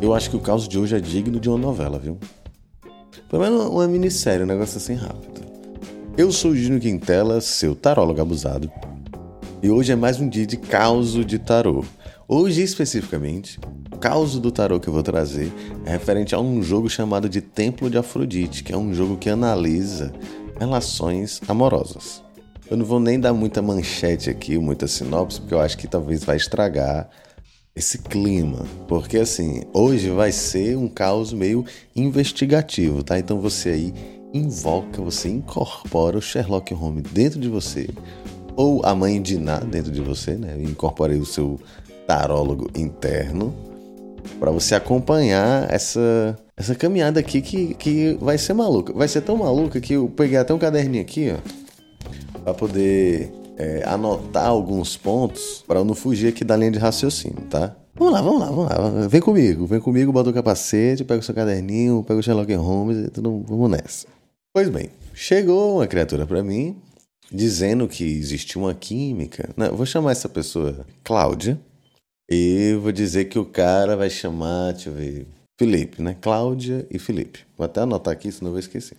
Eu acho que o caso de hoje é digno de uma novela, viu? Pelo menos uma minissérie, um negócio assim rápido. Eu sou o Júnior Quintela, seu tarólogo abusado. E hoje é mais um dia de caos de tarô. Hoje, especificamente, o caos do tarô que eu vou trazer é referente a um jogo chamado de Templo de Afrodite, que é um jogo que analisa relações amorosas. Eu não vou nem dar muita manchete aqui, muita sinopse, porque eu acho que talvez vai estragar esse clima. Porque assim, hoje vai ser um caos meio investigativo, tá? Então você aí invoca, você incorpora o Sherlock Holmes dentro de você, ou a mãe de Ná dentro de você, né? Incorporei o seu tarólogo interno para você acompanhar essa essa caminhada aqui que, que vai ser maluca. Vai ser tão maluca que eu peguei até um caderninho aqui, ó, para poder é, anotar alguns pontos para eu não fugir aqui da linha de raciocínio, tá? Vamos lá, vamos lá, vamos lá. Vem comigo, vem comigo, bota o capacete, pega o seu caderninho, pega o Sherlock Holmes tudo, vamos nessa. Pois bem, chegou uma criatura para mim dizendo que existe uma química. Não, vou chamar essa pessoa Cláudia e vou dizer que o cara vai chamar, deixa eu ver, Felipe, né? Cláudia e Felipe. Vou até anotar aqui, senão eu vou esquecer.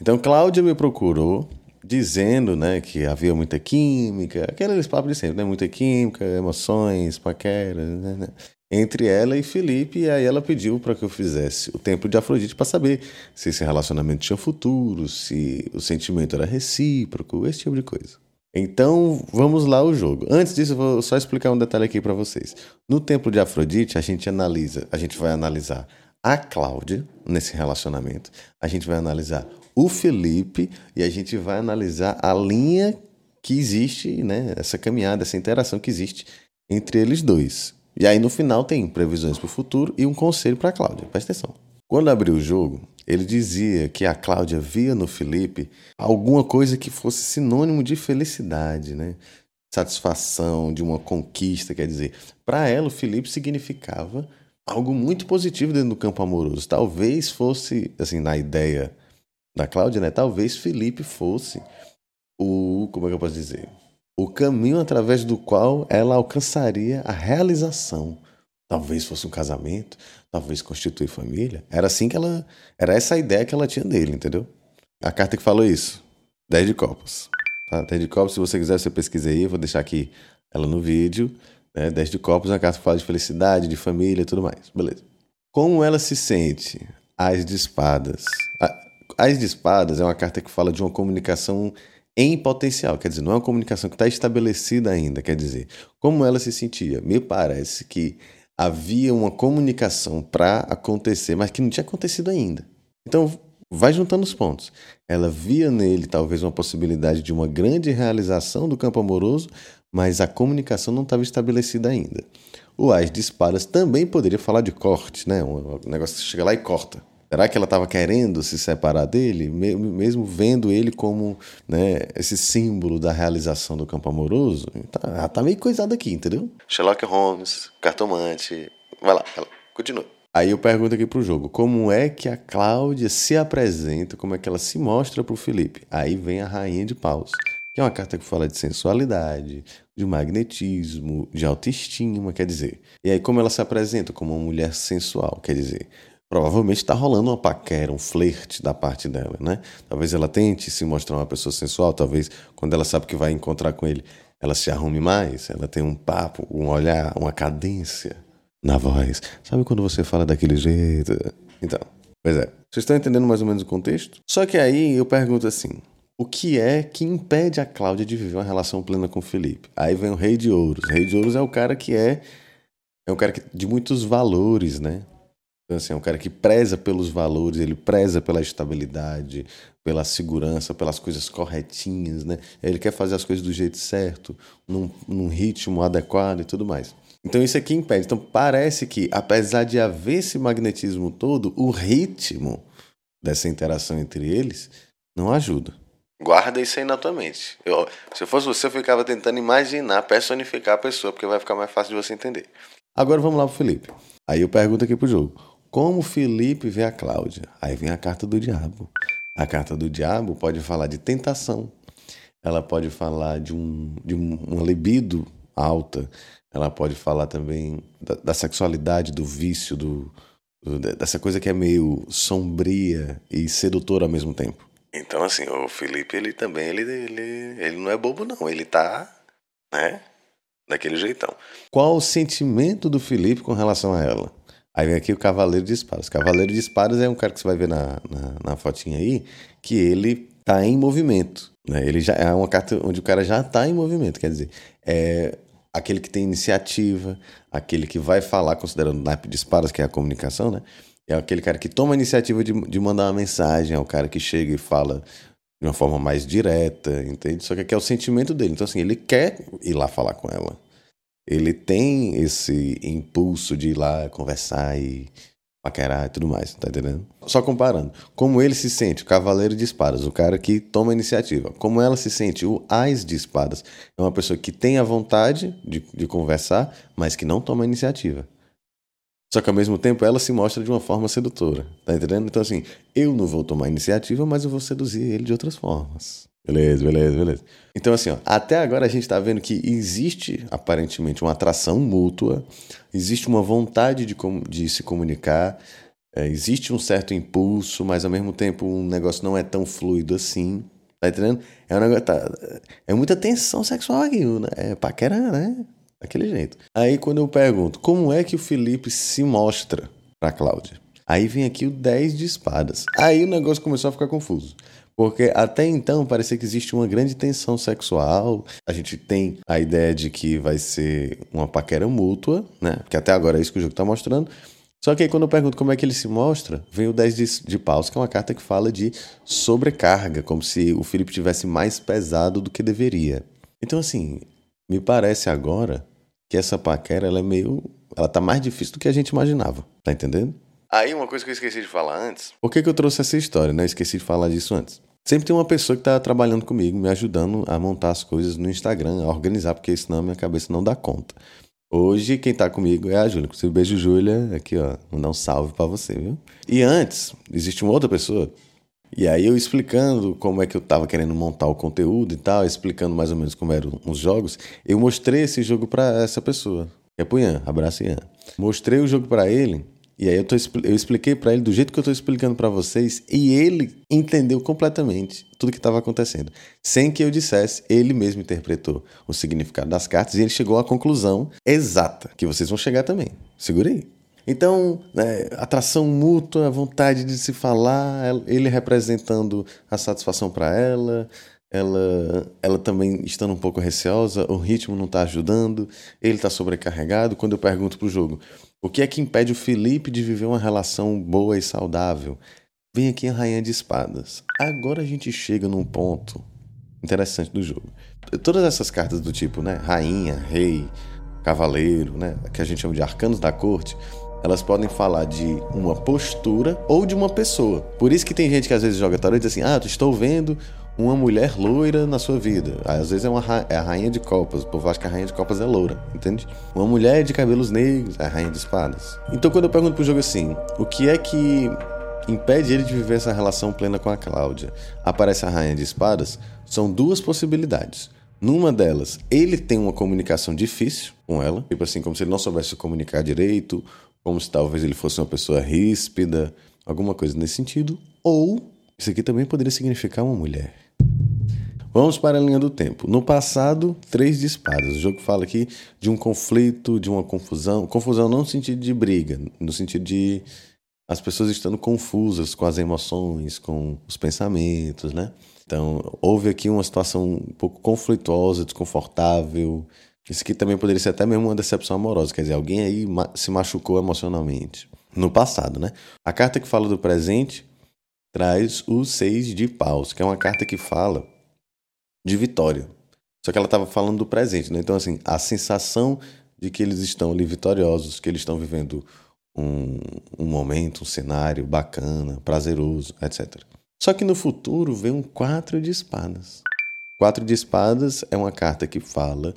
Então, Cláudia me procurou dizendo, né, que havia muita química, aqueles papos de sempre, né, muita química, emoções, paquera, né, né, entre ela e Felipe, e aí ela pediu para que eu fizesse o templo de Afrodite para saber se esse relacionamento tinha futuro, se o sentimento era recíproco, esse tipo de coisa. Então, vamos lá o jogo. Antes disso, vou só explicar um detalhe aqui para vocês. No templo de Afrodite, a gente analisa, a gente vai analisar a Cláudia nesse relacionamento, a gente vai analisar o Felipe e a gente vai analisar a linha que existe, né? Essa caminhada, essa interação que existe entre eles dois. E aí no final tem previsões para o futuro e um conselho para a Cláudia. Presta atenção. Quando abriu o jogo, ele dizia que a Cláudia via no Felipe alguma coisa que fosse sinônimo de felicidade, né? Satisfação, de uma conquista, quer dizer. Para ela, o Felipe significava algo muito positivo dentro do campo amoroso. Talvez fosse, assim, na ideia da Cláudia, né? Talvez Felipe fosse o, como é que eu posso dizer? O caminho através do qual ela alcançaria a realização. Talvez fosse um casamento, talvez constituir família. Era assim que ela, era essa a ideia que ela tinha dele, entendeu? A carta que falou isso. 10 de copos. Tá? 10 de copos, se você quiser, você pesquisa aí, eu vou deixar aqui ela no vídeo. Né? 10 de copos, a carta que fala de felicidade, de família e tudo mais. Beleza. Como ela se sente? As de espadas. As de espadas é uma carta que fala de uma comunicação em potencial, quer dizer, não é uma comunicação que está estabelecida ainda, quer dizer, como ela se sentia? Me parece que havia uma comunicação para acontecer, mas que não tinha acontecido ainda. Então, vai juntando os pontos. Ela via nele talvez uma possibilidade de uma grande realização do campo amoroso, mas a comunicação não estava estabelecida ainda. O As de Espadas também poderia falar de corte, né? Um negócio que chega lá e corta. Será que ela estava querendo se separar dele, mesmo vendo ele como né, esse símbolo da realização do campo amoroso? Tá, tá meio coisado aqui, entendeu? Sherlock Holmes, cartomante. Vai lá, vai lá, continua. Aí eu pergunto aqui pro jogo, como é que a Cláudia se apresenta, como é que ela se mostra pro Felipe? Aí vem a Rainha de Paus, que é uma carta que fala de sensualidade, de magnetismo, de autoestima, quer dizer. E aí como ela se apresenta como uma mulher sensual, quer dizer, provavelmente está rolando uma paquera, um flerte da parte dela, né? Talvez ela tente se mostrar uma pessoa sensual, talvez quando ela sabe que vai encontrar com ele, ela se arrume mais, ela tem um papo, um olhar, uma cadência na voz. Sabe quando você fala daquele jeito? Então, pois é. Vocês estão entendendo mais ou menos o contexto? Só que aí eu pergunto assim: o que é que impede a Cláudia de viver uma relação plena com o Felipe? Aí vem o Rei de Ouros. O Rei de Ouros é o cara que é é um cara que, de muitos valores, né? Então, assim, é um cara que preza pelos valores, ele preza pela estabilidade, pela segurança, pelas coisas corretinhas, né? Ele quer fazer as coisas do jeito certo, num, num ritmo adequado e tudo mais. Então isso aqui impede. Então parece que, apesar de haver esse magnetismo todo, o ritmo dessa interação entre eles não ajuda. Guarda isso aí na tua mente. Eu, se eu fosse você, eu ficava tentando imaginar, personificar a pessoa, porque vai ficar mais fácil de você entender. Agora vamos lá pro Felipe. Aí eu pergunto aqui pro jogo. Como Felipe vê a Cláudia? Aí vem a carta do diabo. A carta do diabo pode falar de tentação, ela pode falar de, um, de um, uma libido alta, ela pode falar também da, da sexualidade, do vício, do, do, dessa coisa que é meio sombria e sedutora ao mesmo tempo. Então, assim, o Felipe, ele também, ele, ele, ele não é bobo, não. Ele tá, né, daquele jeitão. Qual o sentimento do Felipe com relação a ela? Aí vem aqui o Cavaleiro de Espadas. Cavaleiro de Espadas é um cara que você vai ver na, na, na fotinha aí, que ele tá em movimento. Né? Ele já é uma carta onde o cara já tá em movimento, quer dizer, é aquele que tem iniciativa, aquele que vai falar, considerando o naipe de espadas, que é a comunicação, né? É aquele cara que toma a iniciativa de, de mandar uma mensagem, é o cara que chega e fala de uma forma mais direta, entende? Só que aqui é o sentimento dele. Então, assim, ele quer ir lá falar com ela. Ele tem esse impulso de ir lá conversar e paquerar e tudo mais, tá entendendo? Só comparando. Como ele se sente, o cavaleiro de espadas, o cara que toma a iniciativa. Como ela se sente, o ás de espadas. É uma pessoa que tem a vontade de, de conversar, mas que não toma a iniciativa. Só que ao mesmo tempo ela se mostra de uma forma sedutora, tá entendendo? Então assim, eu não vou tomar iniciativa, mas eu vou seduzir ele de outras formas. Beleza, beleza, beleza. Então, assim, ó, até agora a gente está vendo que existe aparentemente uma atração mútua, existe uma vontade de, de se comunicar, é, existe um certo impulso, mas ao mesmo tempo um negócio não é tão fluido assim. Tá entendendo? É um negócio. Tá, é muita tensão sexual aqui, né? É paquera, né? Daquele jeito. Aí quando eu pergunto, como é que o Felipe se mostra pra Cláudia? Aí vem aqui o 10 de espadas. Aí o negócio começou a ficar confuso. Porque até então parecia que existe uma grande tensão sexual. A gente tem a ideia de que vai ser uma paquera mútua, né? Porque até agora é isso que o jogo está mostrando. Só que aí quando eu pergunto como é que ele se mostra, vem o 10 de, de paus, que é uma carta que fala de sobrecarga, como se o Felipe tivesse mais pesado do que deveria. Então assim, me parece agora que essa paquera ela é meio, ela tá mais difícil do que a gente imaginava, tá entendendo? Aí uma coisa que eu esqueci de falar antes. Por que, que eu trouxe essa história, né? Eu esqueci de falar disso antes. Sempre tem uma pessoa que está trabalhando comigo, me ajudando a montar as coisas no Instagram, a organizar, porque senão minha cabeça não dá conta. Hoje quem está comigo é a Júlia. Inclusive, beijo, Júlia. Aqui, ó. Mandar um salve para você, viu? E antes, existe uma outra pessoa. E aí eu explicando como é que eu estava querendo montar o conteúdo e tal, explicando mais ou menos como eram os jogos, eu mostrei esse jogo para essa pessoa. Que é pro Ian. Abraço, Ian. Mostrei o jogo para ele e aí eu, tô, eu expliquei para ele do jeito que eu estou explicando para vocês e ele entendeu completamente tudo que estava acontecendo. Sem que eu dissesse, ele mesmo interpretou o significado das cartas e ele chegou à conclusão exata, que vocês vão chegar também. Segurei. Então, né, atração mútua, vontade de se falar, ele representando a satisfação para ela, ela, ela também estando um pouco receosa, o ritmo não está ajudando, ele está sobrecarregado. Quando eu pergunto para o jogo, o que é que impede o Felipe de viver uma relação boa e saudável? Vem aqui a Rainha de Espadas. Agora a gente chega num ponto interessante do jogo. Todas essas cartas do tipo, né? Rainha, Rei, Cavaleiro, né? Que a gente chama de arcanos da corte, elas podem falar de uma postura ou de uma pessoa. Por isso que tem gente que às vezes joga tarô e diz assim: Ah, estou vendo uma mulher loira na sua vida. Às vezes é, uma, é a rainha de copas. O povo acha que a rainha de copas é loura, entende? Uma mulher de cabelos negros é a rainha de espadas. Então quando eu pergunto pro jogo assim, o que é que impede ele de viver essa relação plena com a Cláudia? Aparece a rainha de espadas, são duas possibilidades. Numa delas, ele tem uma comunicação difícil com ela, tipo assim, como se ele não soubesse se comunicar direito, como se talvez ele fosse uma pessoa ríspida, alguma coisa nesse sentido, ou isso aqui também poderia significar uma mulher. Vamos para a linha do tempo. No passado, três de espadas. O jogo fala aqui de um conflito, de uma confusão. Confusão não no sentido de briga, no sentido de as pessoas estando confusas com as emoções, com os pensamentos, né? Então, houve aqui uma situação um pouco conflituosa, desconfortável. Isso aqui também poderia ser até mesmo uma decepção amorosa, quer dizer, alguém aí se machucou emocionalmente. No passado, né? A carta que fala do presente traz o seis de paus, que é uma carta que fala de vitória. Só que ela estava falando do presente, né? Então, assim, a sensação de que eles estão ali vitoriosos, que eles estão vivendo um, um momento, um cenário bacana, prazeroso, etc. Só que no futuro vem um quatro de espadas. Quatro de espadas é uma carta que fala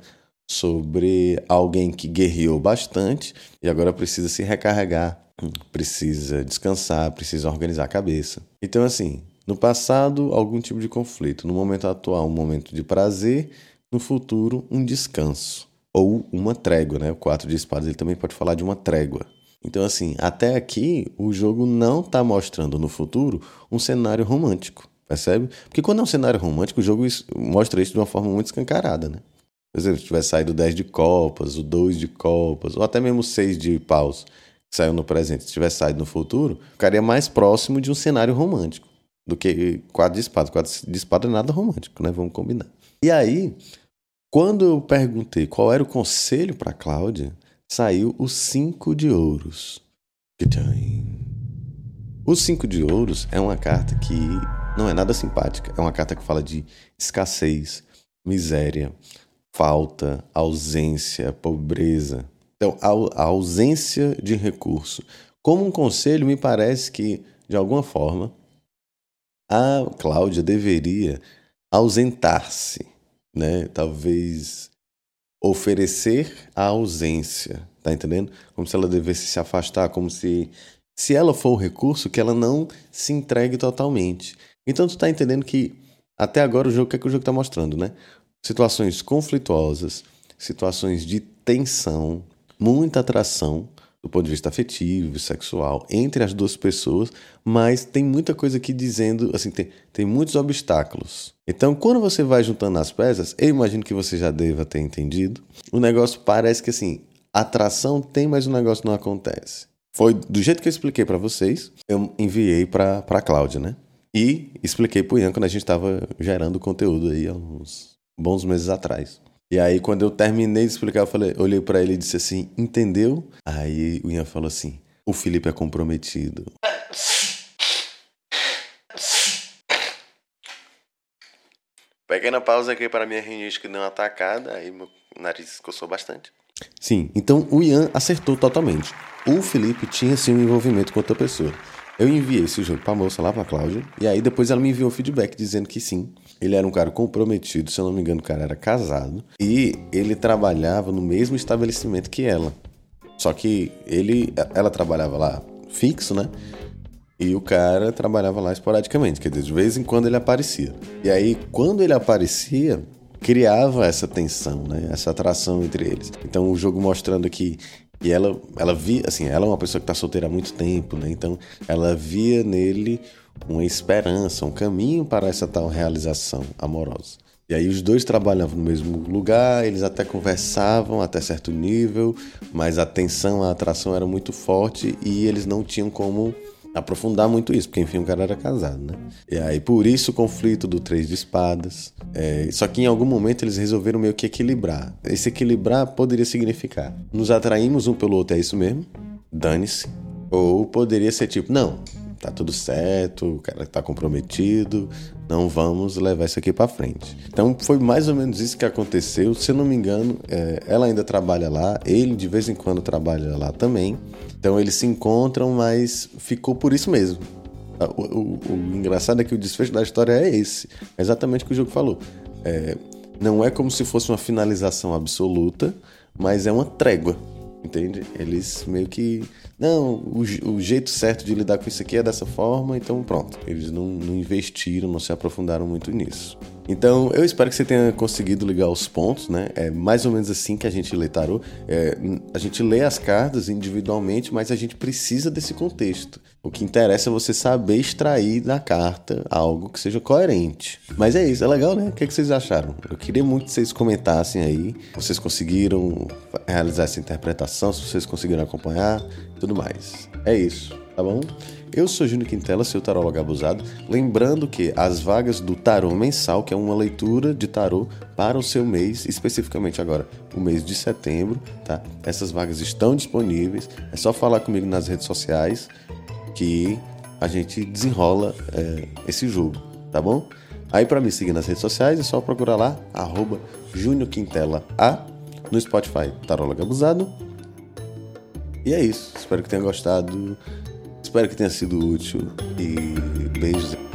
sobre alguém que guerreou bastante e agora precisa se recarregar, precisa descansar, precisa organizar a cabeça. Então, assim, no passado, algum tipo de conflito. No momento atual, um momento de prazer. No futuro, um descanso. ou uma trégua, né? O 4 de espadas ele também pode falar de uma trégua. Então, assim, até aqui o jogo não está mostrando no futuro um cenário romântico, percebe? Porque quando é um cenário romântico, o jogo mostra isso de uma forma muito escancarada, né? Por exemplo, se tiver saído 10 de copas, o 2 de copas, ou até mesmo 6 de paus, que saiu no presente, se tiver saído no futuro, ficaria mais próximo de um cenário romântico do que 4 de espada. 4 de espada é nada romântico, né? Vamos combinar. E aí, quando eu perguntei qual era o conselho para Cláudia, saiu o cinco de ouros. O cinco de ouros é uma carta que não é nada simpática. É uma carta que fala de escassez, miséria, falta, ausência, pobreza. Então, a, ausência de recurso. Como um conselho, me parece que, de alguma forma, a Cláudia deveria ausentar-se, né? Talvez oferecer a ausência, tá entendendo? Como se ela devesse se afastar, como se se ela for o recurso que ela não se entregue totalmente. Então tu tá entendendo que até agora o jogo o que, é que o jogo tá mostrando, né? Situações conflituosas, situações de tensão, muita atração, do ponto de vista afetivo, sexual, entre as duas pessoas, mas tem muita coisa aqui dizendo, assim, tem, tem muitos obstáculos. Então, quando você vai juntando as peças, eu imagino que você já deva ter entendido, o negócio parece que, assim, atração tem, mas o negócio não acontece. Foi do jeito que eu expliquei para vocês, eu enviei para a Cláudia, né? E expliquei pro Ian quando a gente estava gerando conteúdo aí há uns bons meses atrás. E aí, quando eu terminei de explicar, eu falei, olhei para ele e disse assim: entendeu? Aí o Ian falou assim: o Felipe é comprometido. Pequena pausa aqui para minha rinite que deu uma atacada, aí meu nariz coçou bastante. Sim, então o Ian acertou totalmente. O Felipe tinha sim um envolvimento com outra pessoa. Eu enviei esse jogo pra moça lá, pra Cláudia, e aí depois ela me enviou feedback dizendo que sim, ele era um cara comprometido, se eu não me engano, o cara era casado, e ele trabalhava no mesmo estabelecimento que ela. Só que ele, ela trabalhava lá fixo, né? E o cara trabalhava lá esporadicamente, quer dizer, de vez em quando ele aparecia. E aí, quando ele aparecia, criava essa tensão, né? Essa atração entre eles. Então, o jogo mostrando que e ela, ela via, assim, ela é uma pessoa que está solteira há muito tempo, né? Então, ela via nele uma esperança, um caminho para essa tal realização amorosa. E aí os dois trabalhavam no mesmo lugar, eles até conversavam até certo nível, mas a tensão, a atração era muito forte e eles não tinham como aprofundar muito isso, porque enfim o cara era casado, né? E aí por isso o conflito do três de espadas. É, só que em algum momento eles resolveram meio que equilibrar. Esse equilibrar poderia significar nos atraímos um pelo outro, é isso mesmo? Dane-se. Ou poderia ser tipo, não, tá tudo certo, o cara tá comprometido, não vamos levar isso aqui para frente. Então foi mais ou menos isso que aconteceu. Se eu não me engano, é, ela ainda trabalha lá, ele de vez em quando trabalha lá também. Então eles se encontram, mas ficou por isso mesmo. O, o, o engraçado é que o desfecho da história é esse, é exatamente o que o jogo falou. É, não é como se fosse uma finalização absoluta, mas é uma trégua entende? Eles meio que. Não, o, o, jeito certo de lidar com isso aqui é dessa forma, então pronto. Eles não, não investiram, não se aprofundaram muito nisso. Então, eu espero que você tenha conseguido ligar os pontos, né? É mais ou menos assim que a gente lê tarô. É, a gente lê as cartas individualmente, mas a gente precisa desse contexto. O que interessa é você saber extrair da carta algo que seja coerente. Mas é isso, é legal, né? O que, é que vocês acharam? Eu queria muito que vocês comentassem aí. Vocês conseguiram realizar essa interpretação, se vocês conseguiram acompanhar, tudo mais. É isso, tá bom? Eu sou Júnior Quintela, seu tarólogo abusado. Lembrando que as vagas do tarô mensal, que é uma leitura de tarô para o seu mês, especificamente agora o mês de setembro, tá? Essas vagas estão disponíveis. É só falar comigo nas redes sociais que a gente desenrola é, esse jogo, tá bom? Aí para me seguir nas redes sociais é só procurar lá, arroba Júnior Quintela A no Spotify, Tarólogo Abusado. E é isso. Espero que tenha gostado. Espero que tenha sido útil e beijos.